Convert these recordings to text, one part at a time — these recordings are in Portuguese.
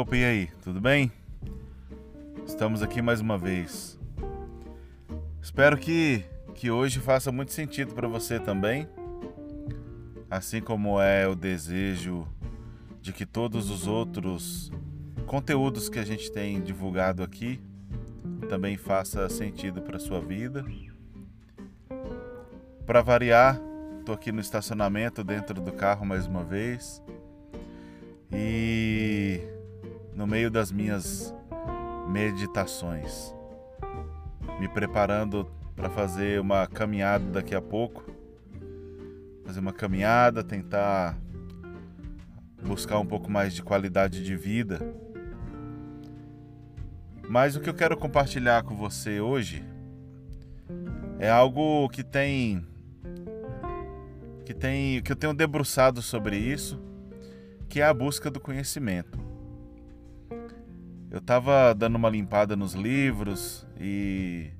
Opa, e aí, tudo bem? Estamos aqui mais uma vez. Espero que, que hoje faça muito sentido para você também, assim como é o desejo de que todos os outros conteúdos que a gente tem divulgado aqui também faça sentido para sua vida. Para variar, estou aqui no estacionamento dentro do carro mais uma vez. E meio das minhas meditações, me preparando para fazer uma caminhada daqui a pouco. Fazer uma caminhada, tentar buscar um pouco mais de qualidade de vida. Mas o que eu quero compartilhar com você hoje é algo que tem que tem que eu tenho debruçado sobre isso, que é a busca do conhecimento. Eu estava dando uma limpada nos livros e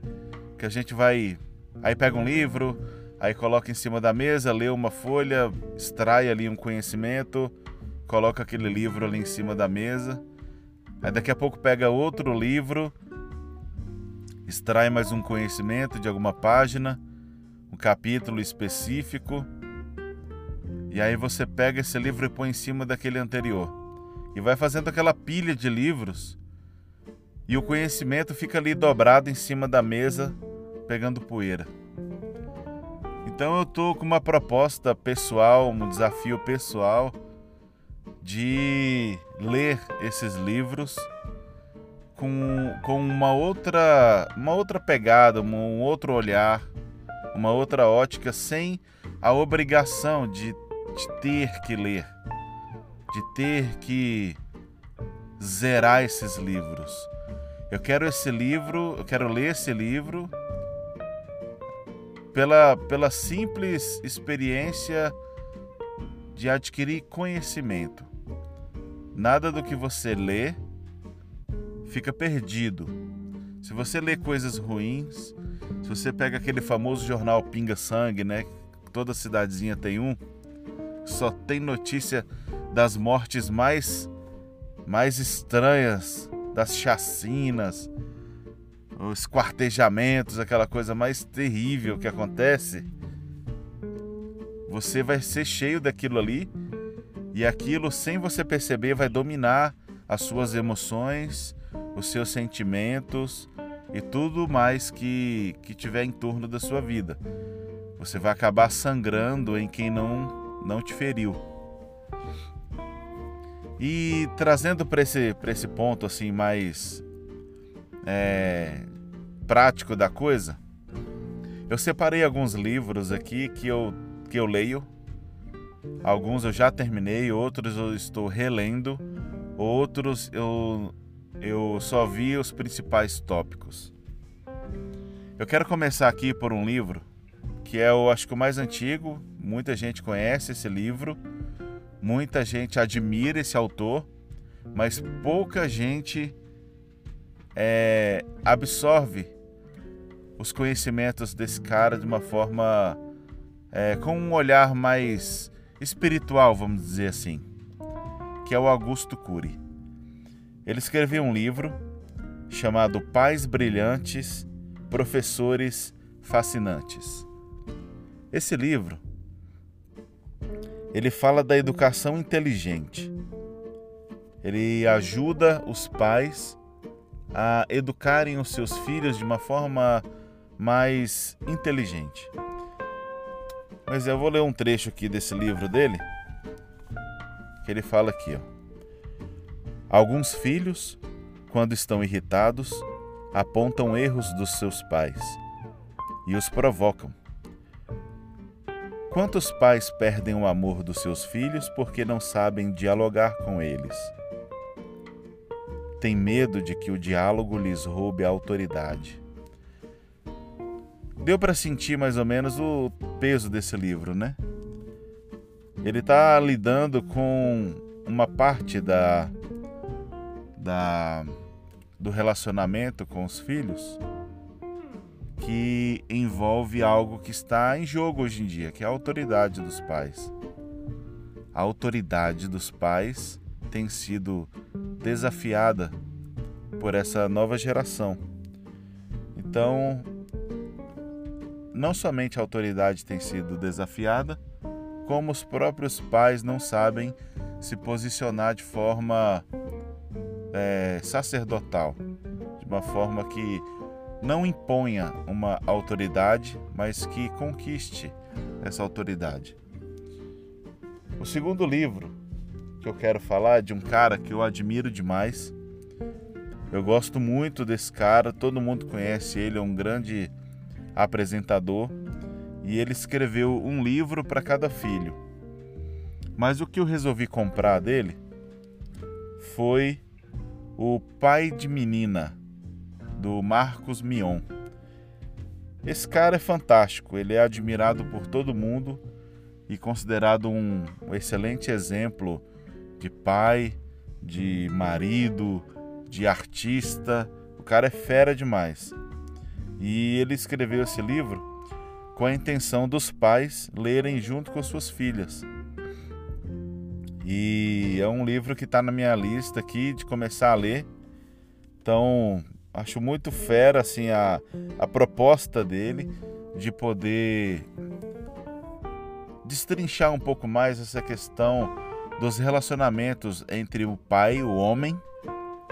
que a gente vai aí pega um livro, aí coloca em cima da mesa, lê uma folha, extrai ali um conhecimento, coloca aquele livro ali em cima da mesa. Aí daqui a pouco pega outro livro, extrai mais um conhecimento de alguma página, um capítulo específico. E aí você pega esse livro e põe em cima daquele anterior. E vai fazendo aquela pilha de livros. E o conhecimento fica ali dobrado em cima da mesa, pegando poeira. Então eu tô com uma proposta pessoal, um desafio pessoal de ler esses livros com, com uma outra uma outra pegada, um outro olhar, uma outra ótica, sem a obrigação de, de ter que ler, de ter que zerar esses livros. Eu quero esse livro, eu quero ler esse livro pela, pela simples experiência de adquirir conhecimento. Nada do que você lê fica perdido. Se você lê coisas ruins, se você pega aquele famoso jornal Pinga Sangue, né? Toda cidadezinha tem um, só tem notícia das mortes mais mais estranhas, das chacinas, os quartejamentos, aquela coisa mais terrível que acontece. Você vai ser cheio daquilo ali e aquilo, sem você perceber, vai dominar as suas emoções, os seus sentimentos e tudo mais que, que tiver em torno da sua vida. Você vai acabar sangrando em quem não, não te feriu. E trazendo para esse, esse ponto assim mais é, prático da coisa, eu separei alguns livros aqui que eu, que eu leio. Alguns eu já terminei, outros eu estou relendo, outros eu, eu só vi os principais tópicos. Eu quero começar aqui por um livro que é o acho que o mais antigo, muita gente conhece esse livro, muita gente admira esse autor, mas pouca gente é, absorve os conhecimentos desse cara de uma forma é, com um olhar mais espiritual, vamos dizer assim, que é o Augusto Cury. Ele escreveu um livro chamado Pais Brilhantes, Professores Fascinantes. Esse livro ele fala da educação inteligente. Ele ajuda os pais a educarem os seus filhos de uma forma mais inteligente. Mas eu vou ler um trecho aqui desse livro dele, que ele fala aqui, ó. Alguns filhos, quando estão irritados, apontam erros dos seus pais e os provocam. Quantos pais perdem o amor dos seus filhos porque não sabem dialogar com eles? Tem medo de que o diálogo lhes roube a autoridade deu para sentir mais ou menos o peso desse livro, né? Ele está lidando com uma parte da, da do relacionamento com os filhos que envolve algo que está em jogo hoje em dia, que é a autoridade dos pais. A autoridade dos pais tem sido desafiada por essa nova geração. Então, não somente a autoridade tem sido desafiada, como os próprios pais não sabem se posicionar de forma é, sacerdotal, de uma forma que não imponha uma autoridade, mas que conquiste essa autoridade. O segundo livro que eu quero falar é de um cara que eu admiro demais. Eu gosto muito desse cara, todo mundo conhece ele, é um grande apresentador e ele escreveu um livro para cada filho. Mas o que eu resolvi comprar dele foi O Pai de Menina, do Marcos Mion. Esse cara é fantástico, ele é admirado por todo mundo e considerado um, excelente exemplo de pai, de marido, de artista. O cara é fera demais. E ele escreveu esse livro com a intenção dos pais lerem junto com suas filhas. E é um livro que está na minha lista aqui de começar a ler. Então, acho muito fera assim a, a proposta dele de poder destrinchar um pouco mais essa questão dos relacionamentos entre o pai, o homem,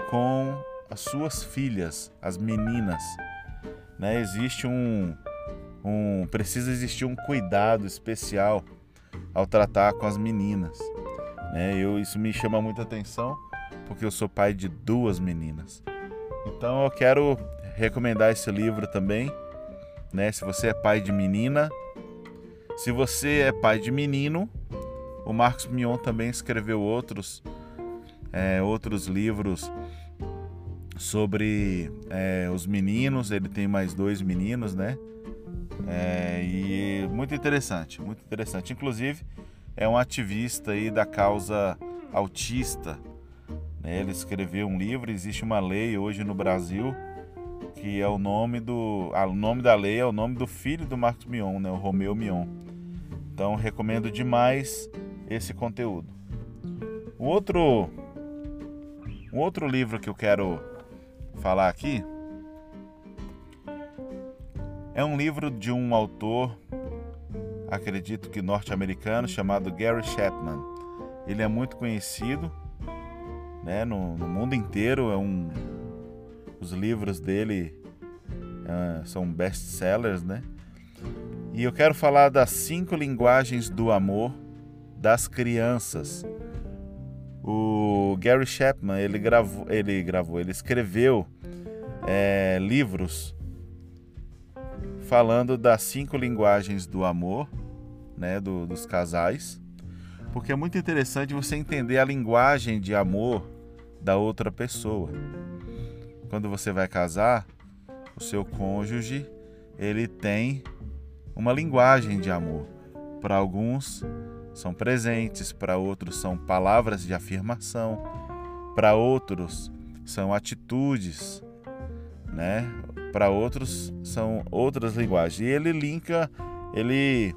com as suas filhas, as meninas. Né? Existe um, um. Precisa existir um cuidado especial ao tratar com as meninas. Né? Eu, isso me chama muita atenção porque eu sou pai de duas meninas. Então eu quero recomendar esse livro também. Né? Se você é pai de menina, se você é pai de menino, o Marcos Mion também escreveu outros, é, outros livros sobre é, os meninos. Ele tem mais dois meninos, né? É, e muito interessante, muito interessante. Inclusive, é um ativista aí da causa autista. Ele escreveu um livro. Existe uma lei hoje no Brasil que é o nome do, o nome da lei é o nome do filho do Marcos Mion, né? O Romeu Mion. Então recomendo demais esse conteúdo. O outro, um outro livro que eu quero falar aqui é um livro de um autor, acredito que norte-americano, chamado Gary Chapman. Ele é muito conhecido né, no, no mundo inteiro. É um, os livros dele uh, são best-sellers, né? E eu quero falar das cinco linguagens do amor das crianças. O Gary Chapman ele gravou, ele gravou, ele escreveu é, livros falando das cinco linguagens do amor, né, do, dos casais, porque é muito interessante você entender a linguagem de amor da outra pessoa. Quando você vai casar, o seu cônjuge ele tem uma linguagem de amor. Para alguns são presentes, para outros são palavras de afirmação, para outros são atitudes, né? Para outros são outras linguagens. E ele linka, ele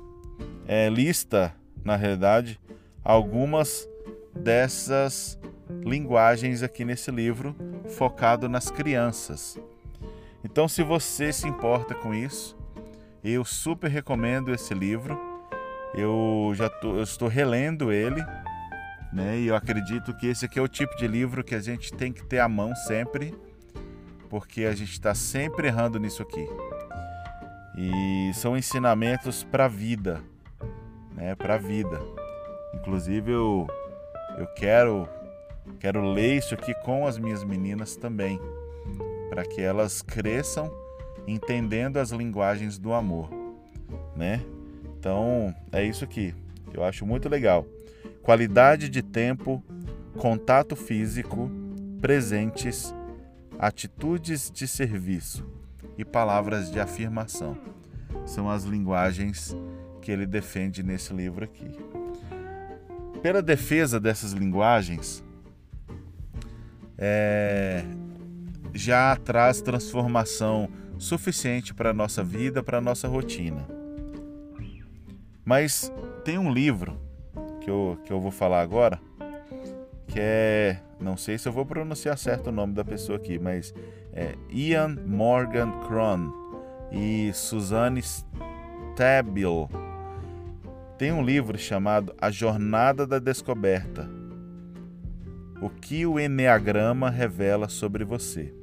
é, lista, na realidade, algumas dessas linguagens aqui nesse livro, focado nas crianças. Então, se você se importa com isso, eu super recomendo esse livro. Eu já tô, eu estou relendo ele, né? E eu acredito que esse aqui é o tipo de livro que a gente tem que ter à mão sempre, porque a gente está sempre errando nisso aqui. E são ensinamentos para a vida, né? Para a vida. Inclusive eu eu quero quero ler isso aqui com as minhas meninas também, para que elas cresçam entendendo as linguagens do amor, né? Então, é isso aqui. Eu acho muito legal. Qualidade de tempo, contato físico, presentes, atitudes de serviço e palavras de afirmação. São as linguagens que ele defende nesse livro aqui. Pela defesa dessas linguagens, é, já traz transformação suficiente para a nossa vida, para a nossa rotina. Mas tem um livro que eu, que eu vou falar agora que é, não sei se eu vou pronunciar certo o nome da pessoa aqui, mas é Ian Morgan Cron e Suzanne Stabile. Tem um livro chamado A Jornada da Descoberta. O que o Enneagrama revela sobre você.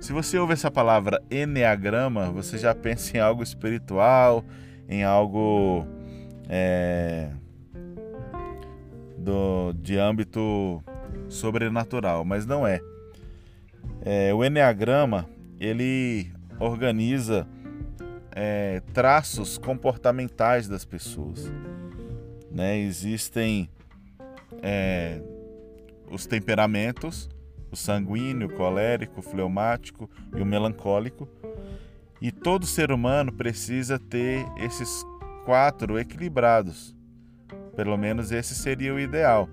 Se você ouve essa palavra Enneagrama, você já pensa em algo espiritual, em algo é, do, de âmbito sobrenatural, mas não é. é o Enneagrama ele organiza é, traços comportamentais das pessoas. Né? Existem é, os temperamentos, o sanguíneo, o colérico, o fleumático e o melancólico. E todo ser humano precisa ter esses quatro equilibrados. Pelo menos esse seria o ideal.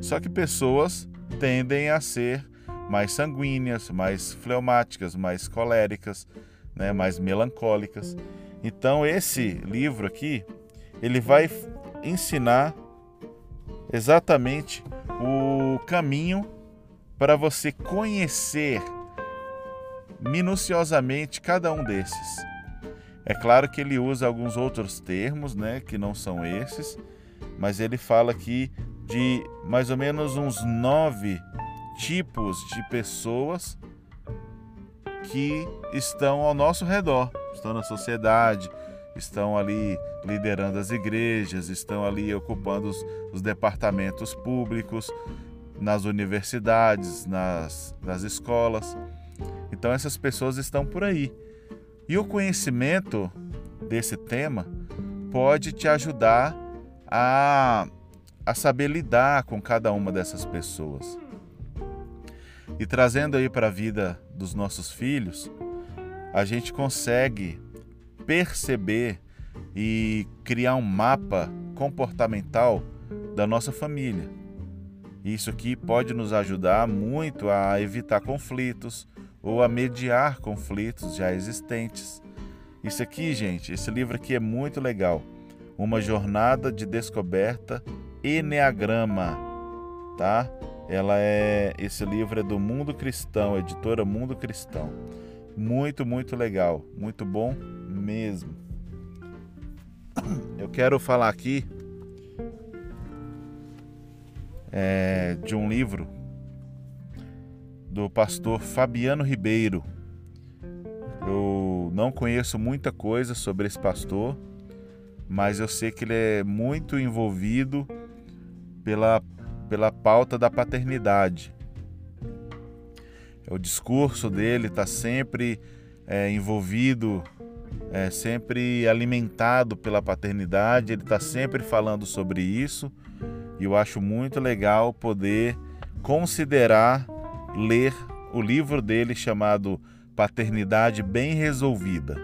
Só que pessoas tendem a ser mais sanguíneas, mais fleumáticas, mais coléricas, né, mais melancólicas. Então esse livro aqui, ele vai ensinar exatamente o caminho para você conhecer minuciosamente cada um desses. É claro que ele usa alguns outros termos, né, que não são esses, mas ele fala aqui de mais ou menos uns nove tipos de pessoas que estão ao nosso redor, estão na sociedade, estão ali liderando as igrejas, estão ali ocupando os, os departamentos públicos, nas universidades, nas, nas escolas. Então essas pessoas estão por aí. E o conhecimento desse tema pode te ajudar a, a saber lidar com cada uma dessas pessoas. E trazendo aí para a vida dos nossos filhos, a gente consegue perceber e criar um mapa comportamental da nossa família. Isso aqui pode nos ajudar muito a evitar conflitos ou a mediar conflitos já existentes. Isso aqui, gente, esse livro aqui é muito legal. Uma jornada de descoberta Enneagrama, tá? Ela é esse livro é do Mundo Cristão, editora Mundo Cristão. Muito, muito legal, muito bom mesmo. Eu quero falar aqui é, de um livro do pastor Fabiano Ribeiro. Eu não conheço muita coisa sobre esse pastor, mas eu sei que ele é muito envolvido pela, pela pauta da paternidade. O discurso dele está sempre é, envolvido, é, sempre alimentado pela paternidade, ele está sempre falando sobre isso e eu acho muito legal poder considerar ler o livro dele chamado Paternidade Bem Resolvida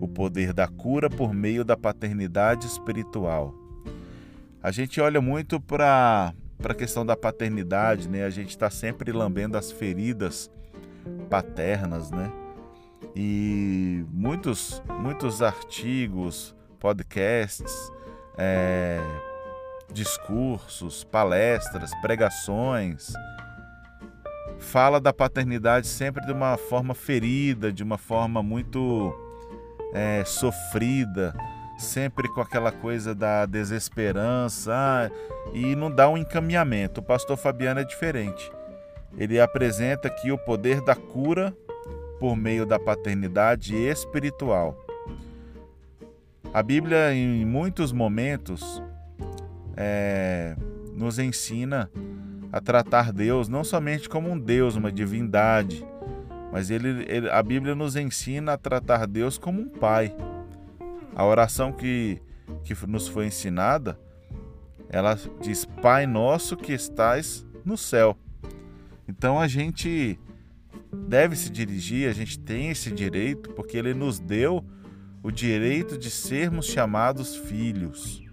O Poder da Cura por Meio da Paternidade Espiritual. A gente olha muito para a questão da paternidade, né? A gente está sempre lambendo as feridas paternas, né? E muitos, muitos artigos, podcasts, é, discursos, palestras, pregações, fala da paternidade sempre de uma forma ferida, de uma forma muito é, sofrida, sempre com aquela coisa da desesperança ah, e não dá um encaminhamento. O pastor Fabiano é diferente. Ele apresenta aqui o poder da cura por meio da paternidade espiritual. A Bíblia, em muitos momentos, é, nos ensina a tratar Deus não somente como um Deus, uma divindade, mas ele, ele, a Bíblia nos ensina a tratar Deus como um Pai. A oração que, que nos foi ensinada, ela diz: Pai nosso que estás no céu. Então a gente deve se dirigir, a gente tem esse direito, porque ele nos deu o direito de sermos chamados filhos.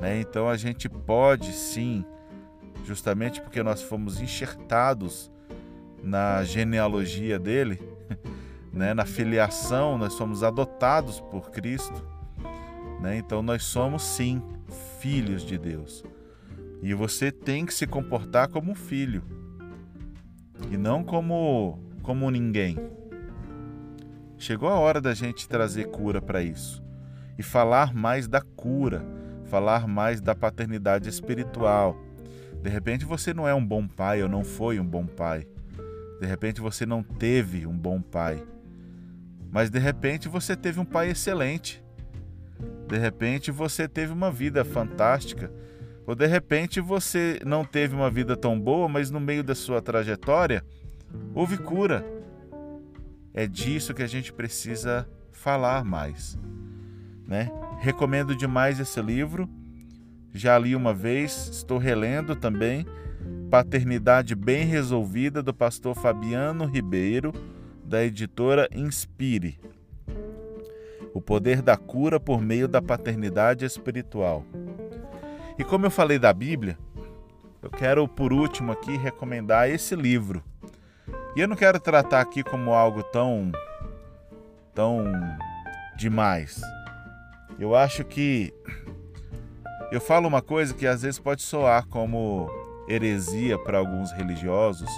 Né? Então a gente pode sim, justamente porque nós fomos enxertados na genealogia dele, né? na filiação, nós somos adotados por Cristo. Né? Então nós somos sim filhos de Deus. E você tem que se comportar como um filho e não como como ninguém. Chegou a hora da gente trazer cura para isso e falar mais da cura, falar mais da paternidade espiritual. De repente você não é um bom pai ou não foi um bom pai. De repente você não teve um bom pai. Mas de repente você teve um pai excelente. De repente você teve uma vida fantástica. Ou de repente você não teve uma vida tão boa, mas no meio da sua trajetória houve cura. É disso que a gente precisa falar mais, né? Recomendo demais esse livro. Já li uma vez, estou relendo também. Paternidade Bem Resolvida, do pastor Fabiano Ribeiro, da editora Inspire. O poder da cura por meio da paternidade espiritual. E como eu falei da Bíblia, eu quero por último aqui recomendar esse livro. E eu não quero tratar aqui como algo tão tão demais. Eu acho que eu falo uma coisa que às vezes pode soar como heresia para alguns religiosos,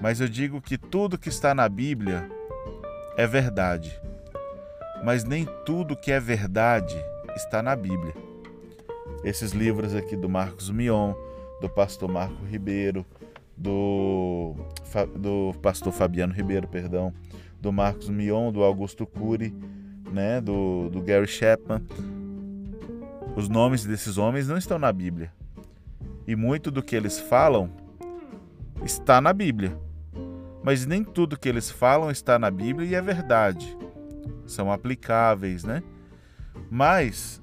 mas eu digo que tudo que está na Bíblia é verdade. Mas nem tudo que é verdade está na Bíblia. Esses livros aqui do Marcos Mion, do pastor Marco Ribeiro, do, do pastor Fabiano Ribeiro, perdão, do Marcos Mion, do Augusto Cury, né, do, do Gary Chapman. Os nomes desses homens não estão na Bíblia. E muito do que eles falam está na Bíblia. Mas nem tudo que eles falam está na Bíblia e é verdade. São aplicáveis, né? Mas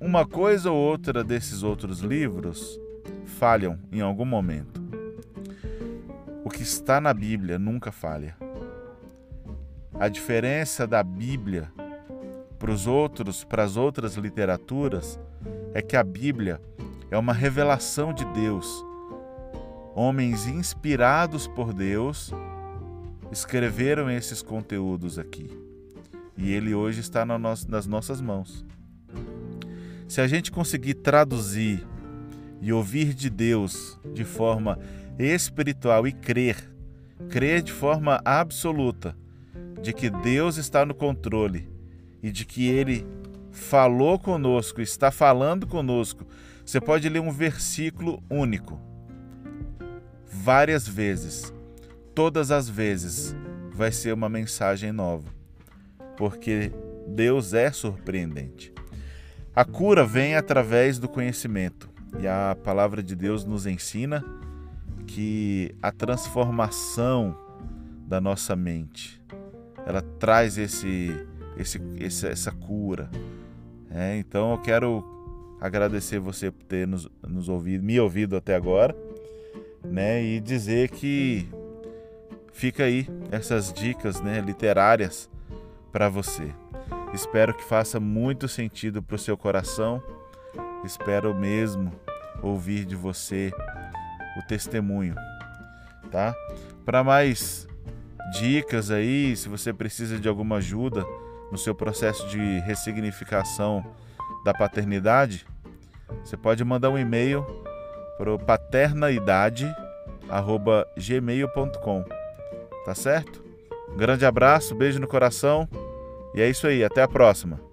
uma coisa ou outra desses outros livros falham em algum momento. O que está na Bíblia nunca falha. A diferença da Bíblia para os outros, para as outras literaturas, é que a Bíblia é uma revelação de Deus. Homens inspirados por Deus escreveram esses conteúdos aqui. E ele hoje está nas nossas mãos. Se a gente conseguir traduzir e ouvir de Deus de forma espiritual e crer, crer de forma absoluta de que Deus está no controle e de que Ele falou conosco, está falando conosco, você pode ler um versículo único várias vezes. Todas as vezes vai ser uma mensagem nova, porque Deus é surpreendente. A cura vem através do conhecimento e a palavra de Deus nos ensina que a transformação da nossa mente ela traz esse esse, essa cura. É, então eu quero agradecer você por ter nos, nos ouvido, me ouvido até agora, né? E dizer que fica aí essas dicas, né, literárias para você. Espero que faça muito sentido para o seu coração. Espero mesmo ouvir de você o testemunho, tá? Para mais dicas aí, se você precisa de alguma ajuda, no seu processo de ressignificação da paternidade, você pode mandar um e-mail para paternaidade@gmail.com. Tá certo? Um grande abraço, beijo no coração e é isso aí, até a próxima.